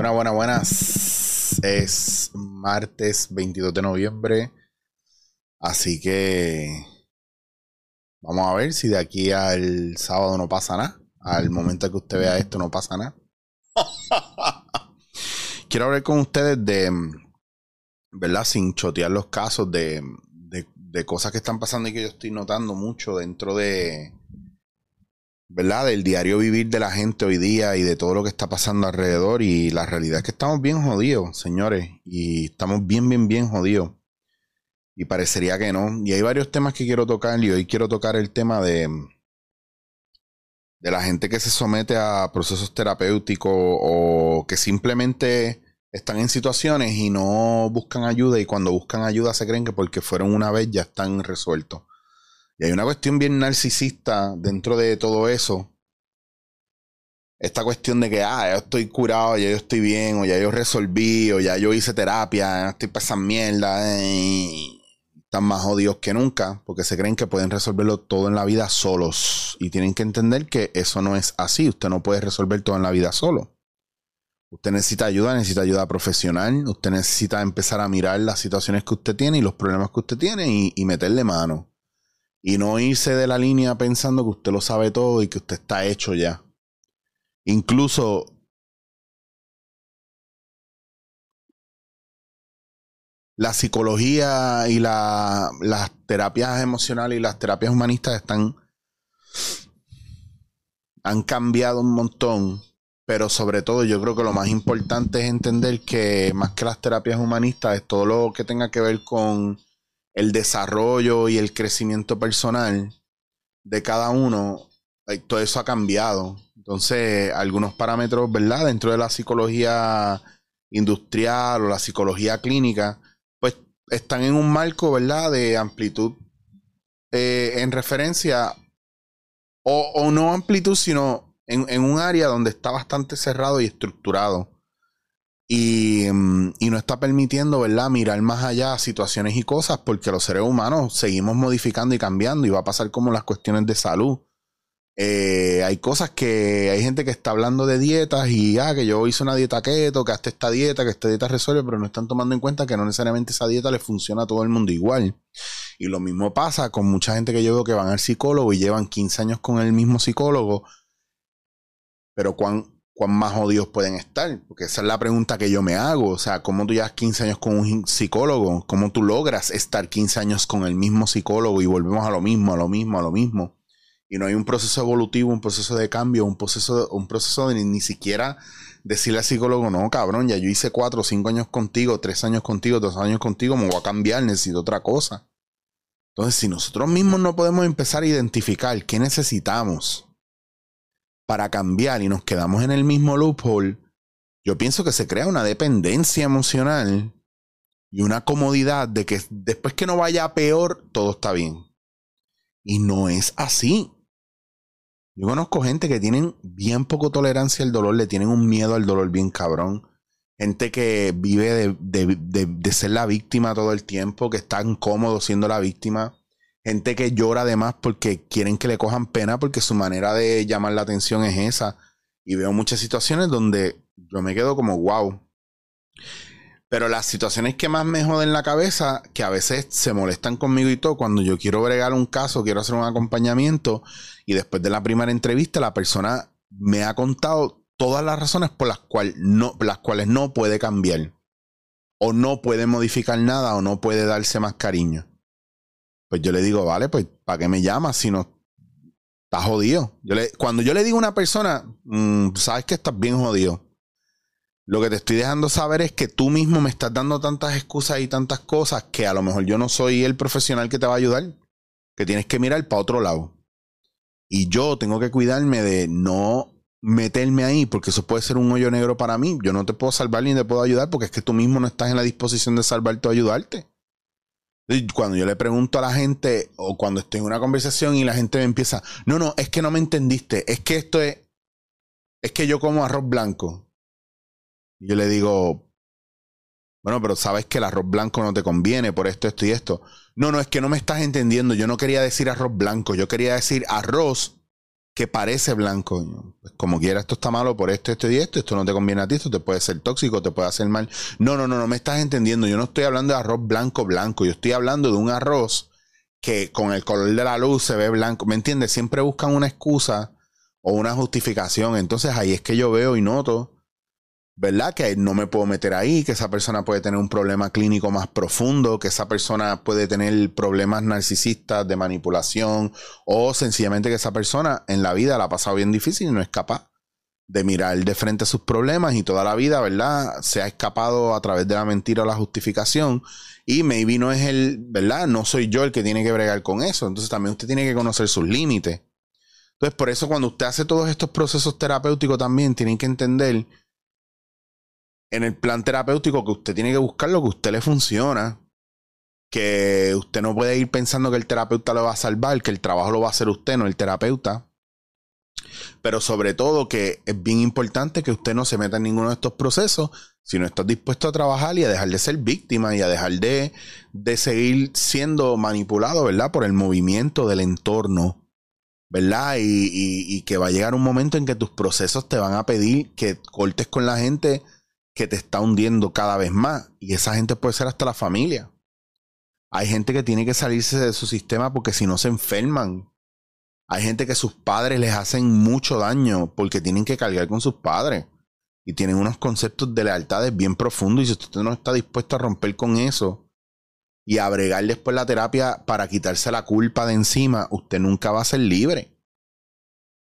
Buenas, buenas, buenas. Es martes 22 de noviembre. Así que vamos a ver si de aquí al sábado no pasa nada. Al momento que usted vea esto no pasa nada. Quiero hablar con ustedes de, ¿verdad? Sin chotear los casos de, de cosas que están pasando y que yo estoy notando mucho dentro de, ¿verdad? Del diario vivir de la gente hoy día y de todo lo que está pasando alrededor. Y la realidad es que estamos bien jodidos, señores. Y estamos bien, bien, bien jodidos. Y parecería que no. Y hay varios temas que quiero tocar. Y hoy quiero tocar el tema de, de la gente que se somete a procesos terapéuticos o que simplemente están en situaciones y no buscan ayuda. Y cuando buscan ayuda se creen que porque fueron una vez ya están resueltos. Y hay una cuestión bien narcisista dentro de todo eso. Esta cuestión de que, ah, yo estoy curado, ya yo estoy bien, o ya yo resolví, o ya yo hice terapia, estoy pasando mierda. están más jodidos que nunca, porque se creen que pueden resolverlo todo en la vida solos. Y tienen que entender que eso no es así. Usted no puede resolver todo en la vida solo. Usted necesita ayuda, necesita ayuda profesional. Usted necesita empezar a mirar las situaciones que usted tiene y los problemas que usted tiene y meterle mano. Y no irse de la línea pensando que usted lo sabe todo y que usted está hecho ya. Incluso la psicología y las terapias emocionales y las terapias humanistas están han cambiado un montón, pero sobre todo yo creo que lo más importante es entender que más que las terapias humanistas es todo lo que tenga que ver con el desarrollo y el crecimiento personal de cada uno, todo eso ha cambiado. Entonces, algunos parámetros, ¿verdad? Dentro de la psicología industrial o la psicología clínica, pues están en un marco, ¿verdad? De amplitud eh, en referencia, o, no amplitud, sino en un área donde está bastante cerrado y estructurado. Mm, y, no está permitiendo, ¿verdad?, mirar más allá situaciones y cosas, porque los seres humanos seguimos modificando y cambiando, y va a pasar como las cuestiones de salud. Eh, hay cosas que hay gente que está hablando de dietas y ah, que yo hice una dieta keto, que hasta esta dieta, que esta dieta resuelve, pero no están tomando en cuenta que no necesariamente esa dieta le funciona a todo el mundo igual. Y lo mismo pasa con mucha gente que yo veo que van al psicólogo y llevan 15 años con el mismo psicólogo, pero cuán cuán más jodidos pueden estar? Porque esa es la pregunta que yo me hago. O sea, ¿cómo tú llevas 15 años con un psicólogo? ¿Cómo tú logras estar 15 años con el mismo psicólogo y volvemos a lo mismo, a lo mismo, a lo mismo? Y no hay un proceso evolutivo, un proceso de cambio, un proceso, un proceso de ni, siquiera decirle al psicólogo, no, cabrón, ya yo hice 4 o 5 años contigo, 3 años contigo, 2 años contigo, me voy a cambiar, necesito otra cosa. Entonces, si nosotros mismos no podemos empezar a identificar qué necesitamos, para cambiar y nos quedamos en el mismo loophole, yo pienso que se crea una dependencia emocional y una comodidad de que después que no vaya peor, todo está bien. Y no es así. Yo conozco gente que tienen bien poco tolerancia al dolor, le tienen un miedo al dolor bien cabrón. Gente que vive de, de ser la víctima todo el tiempo, que está incómodo siendo la víctima gente que llora además porque quieren que le cojan pena porque su manera de llamar la atención es esa. Y veo muchas situaciones donde yo me quedo como wow. Pero las situaciones que más me joden la cabeza, que a veces se molestan conmigo y todo, cuando yo quiero bregar un caso, quiero hacer un acompañamiento, y después de la primera entrevista, la persona me ha contado todas las razones por las, cual no, las cuales no puede cambiar, o no puede modificar nada, o no puede darse más cariño. Pues yo le digo, vale, pues ¿para qué me llamas si no estás jodido? Yo le, cuando yo le digo a una persona, mm, sabes que estás bien jodido. Lo que te estoy dejando saber es que tú mismo me estás dando tantas excusas y tantas cosas que a lo mejor yo no soy el profesional que te va a ayudar. Que tienes que mirar para otro lado. Y yo tengo que cuidarme de no meterme ahí porque eso puede ser un hoyo negro para mí. Yo no te puedo salvar ni te puedo ayudar porque es que tú mismo no estás en la disposición de salvarte o ayudarte. Cuando yo le pregunto a la gente o cuando estoy en una conversación y la gente me empieza, no, no, es que no me entendiste, es que esto es, es que yo como arroz blanco. Y yo le digo, bueno, pero sabes que el arroz blanco no te conviene por esto, esto y esto. No, no, es que no me estás entendiendo. Yo no quería decir arroz blanco, yo quería decir arroz que parece blanco. Como quiera, esto está malo por esto, esto y esto, esto no te conviene a ti, esto te puede ser tóxico, te puede hacer mal. No, no, no, no me estás entendiendo. Yo no estoy hablando de arroz blanco, blanco. Yo estoy hablando de un arroz que con el color de la luz se ve blanco. ¿Me entiendes? Siempre buscan una excusa o una justificación. Entonces ahí es que yo veo y noto ¿verdad? Que no me puedo meter ahí, que esa persona puede tener un problema clínico más profundo, que esa persona puede tener problemas narcisistas de manipulación o sencillamente que esa persona en la vida la ha pasado bien difícil y no es capaz de mirar de frente a sus problemas y toda la vida, ¿verdad? Se ha escapado a través de la mentira o la justificación y maybe no es el, ¿verdad? No soy yo el que tiene que bregar con eso, entonces también usted tiene que conocer sus límites. Entonces, por eso cuando usted hace todos estos procesos terapéuticos también, tienen que entender en el plan terapéutico que usted tiene que buscar lo que a usted le funciona. Que usted no puede ir pensando que el terapeuta lo va a salvar, que el trabajo lo va a hacer usted, no el terapeuta. Pero sobre todo que es bien importante que usted no se meta en ninguno de estos procesos si no está dispuesto a trabajar y a dejar de ser víctima y a dejar de, de seguir siendo manipulado, ¿verdad? Por el movimiento del entorno, ¿verdad? Y, y, y que va a llegar un momento en que tus procesos te van a pedir que cortes con la gente que te está hundiendo cada vez más. Y esa gente puede ser hasta la familia. Hay gente que tiene que salirse de su sistema porque si no se enferman. Hay gente que sus padres les hacen mucho daño porque tienen que cargar con sus padres. Y tienen unos conceptos de lealtades bien profundos. Y si usted no está dispuesto a romper con eso y a bregar después la terapia para quitarse la culpa de encima, usted nunca va a ser libre.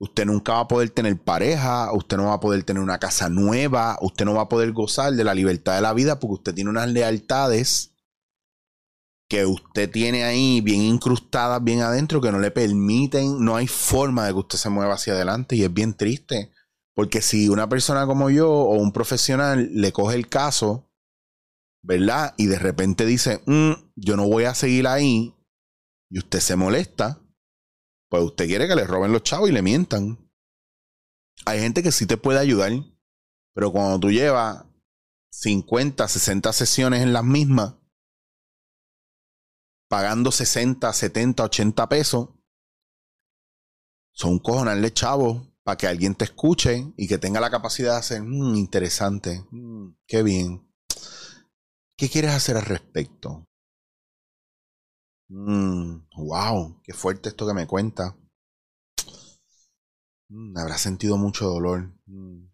Usted nunca va a poder tener pareja, usted no va a poder tener una casa nueva, usted no va a poder gozar de la libertad de la vida porque usted tiene unas lealtades que usted tiene ahí bien incrustadas, bien adentro, que no le permiten, no hay forma de que usted se mueva hacia adelante y es bien triste. Porque si una persona como yo o un profesional le coge el caso, ¿verdad? Y de repente dice, mm, yo no voy a seguir ahí, y usted se molesta, pues usted quiere que le roben los chavos y le mientan. Hay gente que sí te puede ayudar, pero cuando tú llevas 50, 60 sesiones en las mismas, pagando 60, 70, 80 pesos, son cojonarle chavos para que alguien te escuche y que tenga la capacidad de hacer, mm, interesante, mm, qué bien. ¿Qué quieres hacer al respecto? Mm, wow, qué fuerte esto que me cuenta. Mm, habrá sentido mucho dolor. Mm.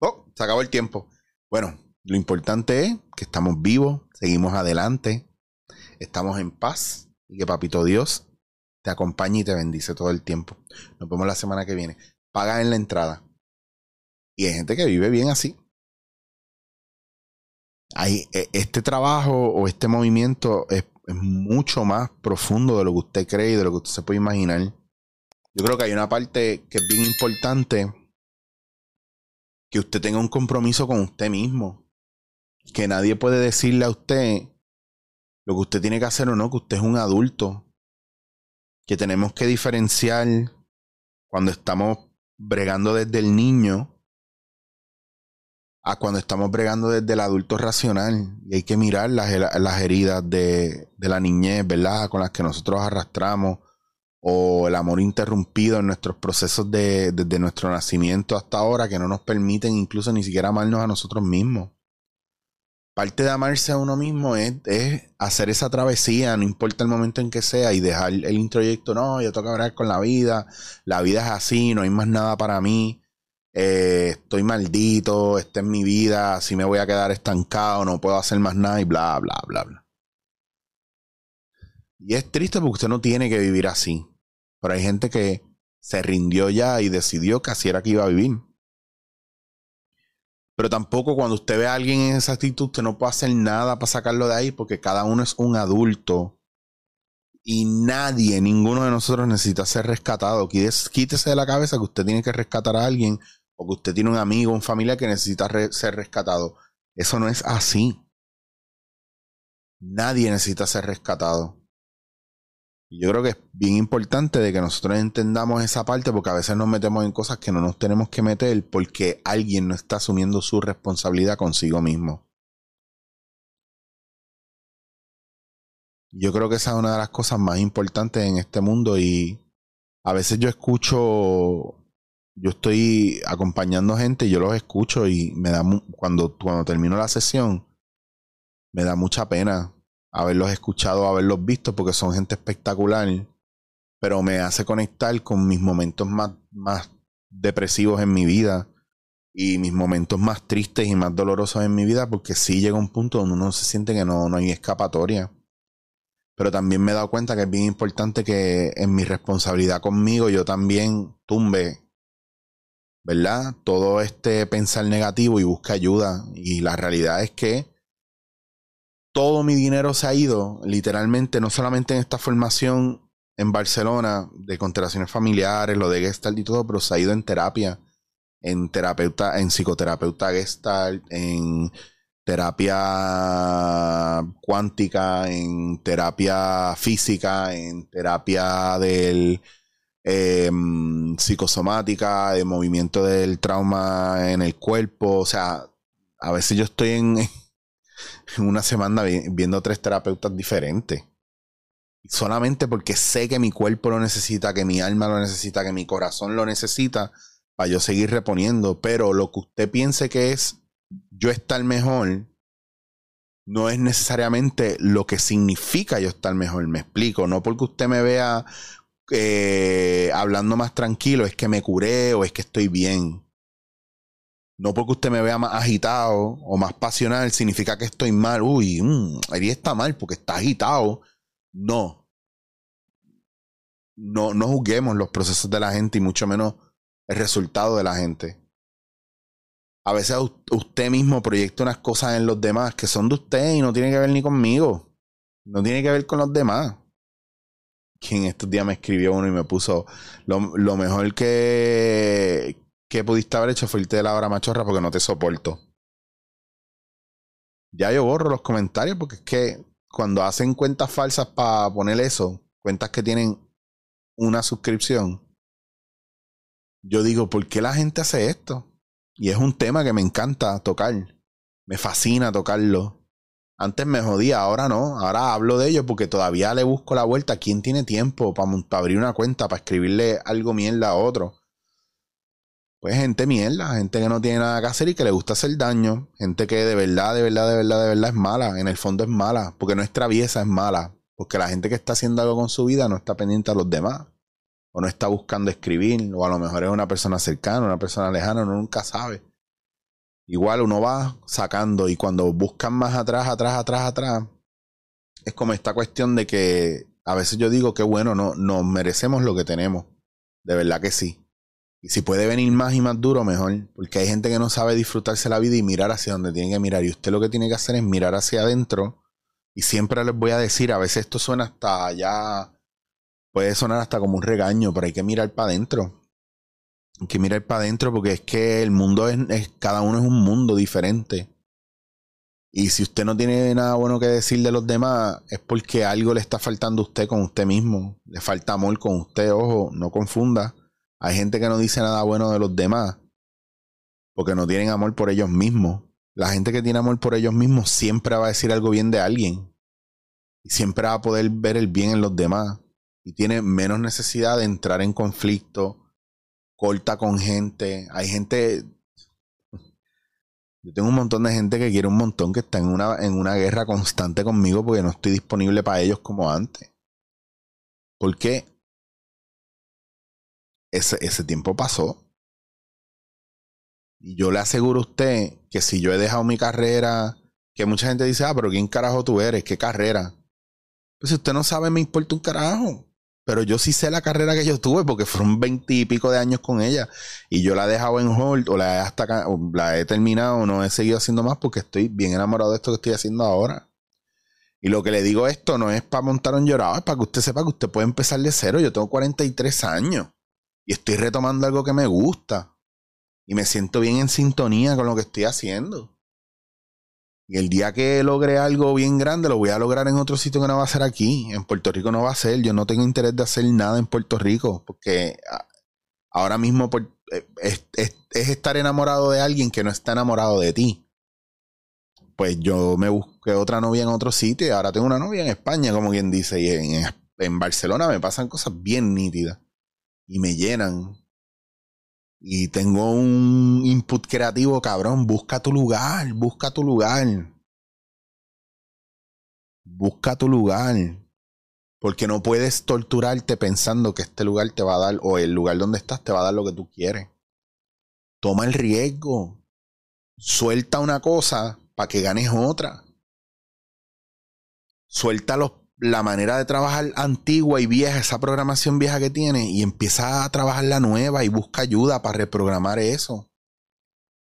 Oh, se acabó el tiempo. Bueno, lo importante es que estamos vivos, seguimos adelante, estamos en paz y que Papito Dios te acompañe y te bendice todo el tiempo. Nos vemos la semana que viene. Paga en la entrada. Y hay gente que vive bien así. Hay, e, este trabajo o este movimiento es es mucho más profundo de lo que usted cree y de lo que usted se puede imaginar. Yo creo que hay una parte que es bien importante que usted tenga un compromiso con usted mismo. Que nadie puede decirle a usted lo que usted tiene que hacer o no, que usted es un adulto. Que tenemos que diferenciar cuando estamos bregando desde el niño a cuando estamos bregando desde el adulto racional y hay que mirar las, las heridas de, de, la niñez, ¿verdad? Con las que nosotros arrastramos o el amor interrumpido en nuestros procesos de, desde nuestro nacimiento hasta ahora que no nos permiten incluso ni siquiera amarnos a nosotros mismos. Parte de amarse a uno mismo es, es hacer esa travesía, no importa el momento en que sea, y dejar el introyecto, no, yo tengo que hablar con la vida, la vida es así, no hay más nada para mí eh, estoy maldito, esta es mi vida, así me voy a quedar estancado, no puedo hacer más nada y bla, bla, bla, bla. Y es triste porque usted no tiene que vivir así. Pero hay gente que se rindió ya y decidió que así era que iba a vivir. Pero tampoco cuando usted ve a alguien en esa actitud, usted no puede hacer nada para sacarlo de ahí porque cada uno es un adulto. Y nadie, ninguno de nosotros necesita ser rescatado. Quítese de la cabeza que usted tiene que rescatar a alguien o que usted tiene un amigo, un familia que necesita ser rescatado. Eso no es así. Nadie necesita ser rescatado. Y yo creo que es bien importante de que nosotros entendamos esa parte porque a veces nos metemos en cosas que no nos tenemos que meter porque alguien no está asumiendo su responsabilidad consigo mismo. Yo creo que esa es una de las cosas más importantes en este mundo y a veces yo escucho, yo estoy acompañando gente yo los escucho y me da, cuando, cuando termino la sesión, me da mucha pena haberlos escuchado, haberlos visto, porque son gente espectacular, pero me hace conectar con mis momentos más, más depresivos en mi vida y mis momentos más tristes y más dolorosos en mi vida, porque sí llega un punto donde uno se siente que no, no hay escapatoria. Pero también me he dado cuenta que es bien importante que en mi responsabilidad conmigo yo también tumbe, ¿verdad? Todo este pensar negativo y busque ayuda. Y la realidad es que todo mi dinero se ha ido, literalmente, no solamente en esta formación en Barcelona de constelaciones familiares, lo de Gestalt y todo, pero se ha ido en terapia, en terapeuta, en psicoterapeuta Gestalt, en terapia cuántica, en terapia física, en terapia del em, psicosomática, de movimiento del trauma en el cuerpo. O sea, a veces yo estoy en, en una semana viendo tres terapeutas diferentes. Solamente porque sé que mi cuerpo lo necesita, que mi alma lo necesita, que mi corazón lo necesita, para yo seguir reponiendo. Pero lo que usted piense que es yo estar mejor, no es necesariamente lo que significa yo estar mejor. Me explico. No porque usted me vea eh, hablando más tranquilo, es que me curé o es que estoy bien. No porque usted me vea más agitado o más pasional significa que estoy mal. Uy, mmm, está mal porque está agitado. No. No, no juzguemos los procesos de la gente y mucho menos el resultado de la gente. A veces usted mismo proyecta unas cosas en los demás que son de usted y no tiene que ver ni conmigo. No tiene que ver con los demás. Quien estos días me escribió uno y me puso lo, mejor que, que pudiste haber hecho fue irte de la hora machorra porque no te soporto. Ya yo borro los comentarios porque es que cuando hacen cuentas falsas para poner eso, cuentas que tienen una suscripción, yo digo, ¿por qué la gente hace esto? Y es un tema que me encanta tocar. Me fascina tocarlo. Antes me jodía, ahora no. Ahora hablo de ello porque todavía le busco la vuelta. ¿Quién tiene tiempo para, abrir una cuenta, para escribirle algo mierda a otro? pues gente mierda, gente que no tiene nada que hacer y que le gusta hacer daño, gente que de verdad, de verdad, de verdad, de verdad es mala, en el fondo es mala, porque no es traviesa, es mala, porque la gente que está haciendo algo con su vida no está pendiente a los demás, o no está buscando escribir, o a lo mejor es una persona cercana, una persona lejana, uno nunca sabe. Igual uno va sacando y cuando buscan más atrás, atrás, atrás, atrás, es como esta cuestión de que a veces yo digo que bueno, no, nos merecemos lo que tenemos, de verdad que sí y si puede venir más y más duro, mejor. Porque hay gente que no sabe disfrutarse la vida y mirar hacia donde tiene que mirar. Y usted lo que tiene que hacer es mirar hacia adentro. Y siempre les voy a decir, a veces esto suena hasta ya, puede sonar hasta como un regaño, pero hay que mirar para adentro. Que mirar para adentro porque es que el mundo es, cada uno es un mundo diferente. Y si usted no tiene nada bueno que decir de los demás, es porque algo le está faltando a usted con usted mismo. Le falta amor con usted, ojo, no confunda. Hay gente que no dice nada bueno de los demás porque no tienen amor por ellos mismos. La gente que tiene amor por ellos mismos siempre va a decir algo bien de alguien y siempre va a poder ver el bien en los demás y tiene menos necesidad de entrar en conflicto, corta con gente. Hay gente, yo tengo un montón de gente que quiere un montón que está en una, en una guerra constante conmigo porque no estoy disponible para ellos como antes. ¿Por qué? ese, ese tiempo pasó. Y yo le aseguro a usted que si yo he dejado mi carrera, que mucha gente dice, ah, pero ¿quién carajo tú eres? ¿Qué carrera? Pues si usted no sabe, me importa un carajo. Pero yo sí sé la carrera que yo tuve porque fueron veintipico de años con ella. Y yo la he dejado en hold o la he, hasta, o la he terminado no he seguido haciendo más porque estoy bien enamorado de esto que estoy haciendo ahora. Y lo que le digo esto no es para montar un llorado, es para que usted sepa que usted puede empezar de cero. Yo tengo 43 años y estoy retomando algo que me gusta y me siento bien en sintonía con lo que estoy haciendo. Y el día que logre algo bien grande, lo voy a lograr en otro sitio que no va a ser aquí. En Puerto Rico no va a ser. Yo no tengo interés de hacer nada en Puerto Rico, porque ah, ahora mismo eh, es, es estar enamorado de alguien que no está enamorado de ti. Pues yo me busqué otra novia en otro sitio ahora tengo una novia en España, como quien dice, y en Barcelona me pasan cosas bien nítidas y me llenan. Y tengo un input creativo, cabrón. Busca tu lugar, busca tu lugar. Busca tu lugar. Porque no puedes torturarte pensando que este lugar te va a dar, o el lugar donde estás te va a dar lo que tú quieres. Toma el riesgo. Suelta una cosa para que ganes otra. Suelta la manera de trabajar antigua y vieja, esa programación vieja que tienes, y empieza a trabajar la nueva y busca ayuda para reprogramar eso.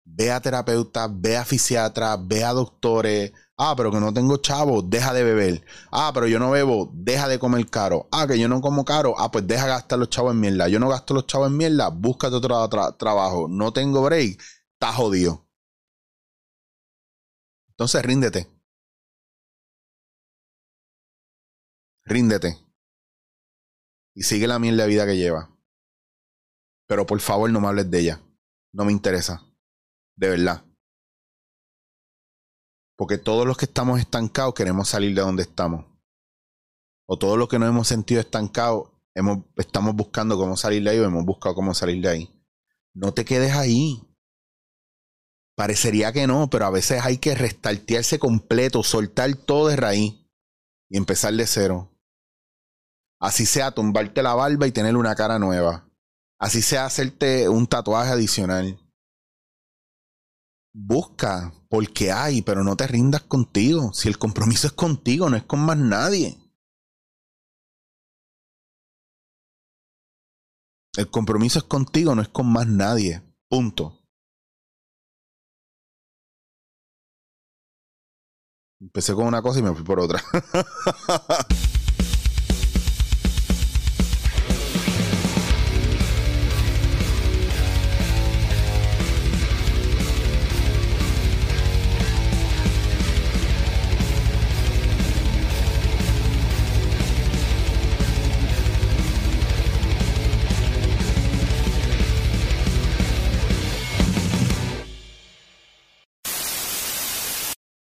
Ve a terapeutas, ve a fisiatras, ve a doctores, Ah, pero que no tengo chavo, deja de beber. Ah, pero yo no bebo, deja de comer caro. Ah, que yo no como caro, ah, pues deja gastar los chavos en mierda. Yo no gasto los chavos en mierda, búscate otro trabajo. No tengo break, está jodido. Entonces ríndete. Ríndete. Y sigue la mierda de vida que lleva. Pero por favor no me hables de ella. No me interesa. De verdad. Porque todos los que estamos estancados queremos salir de donde estamos. O todos los que nos hemos sentido estancados hemos, estamos buscando cómo salir de ahí o hemos buscado cómo salir de ahí. No te quedes ahí. Parecería que no, pero a veces hay que restartearse completo, soltar todo de raíz y empezar de cero. Así sea tumbarte la barba y tener una cara nueva. Así sea hacerte un tatuaje adicional busca porque hay, pero no te rindas contigo. Si el compromiso es contigo, no es con más nadie. El compromiso es contigo, no es con más nadie. Punto. Empecé con una cosa y me fui por otra.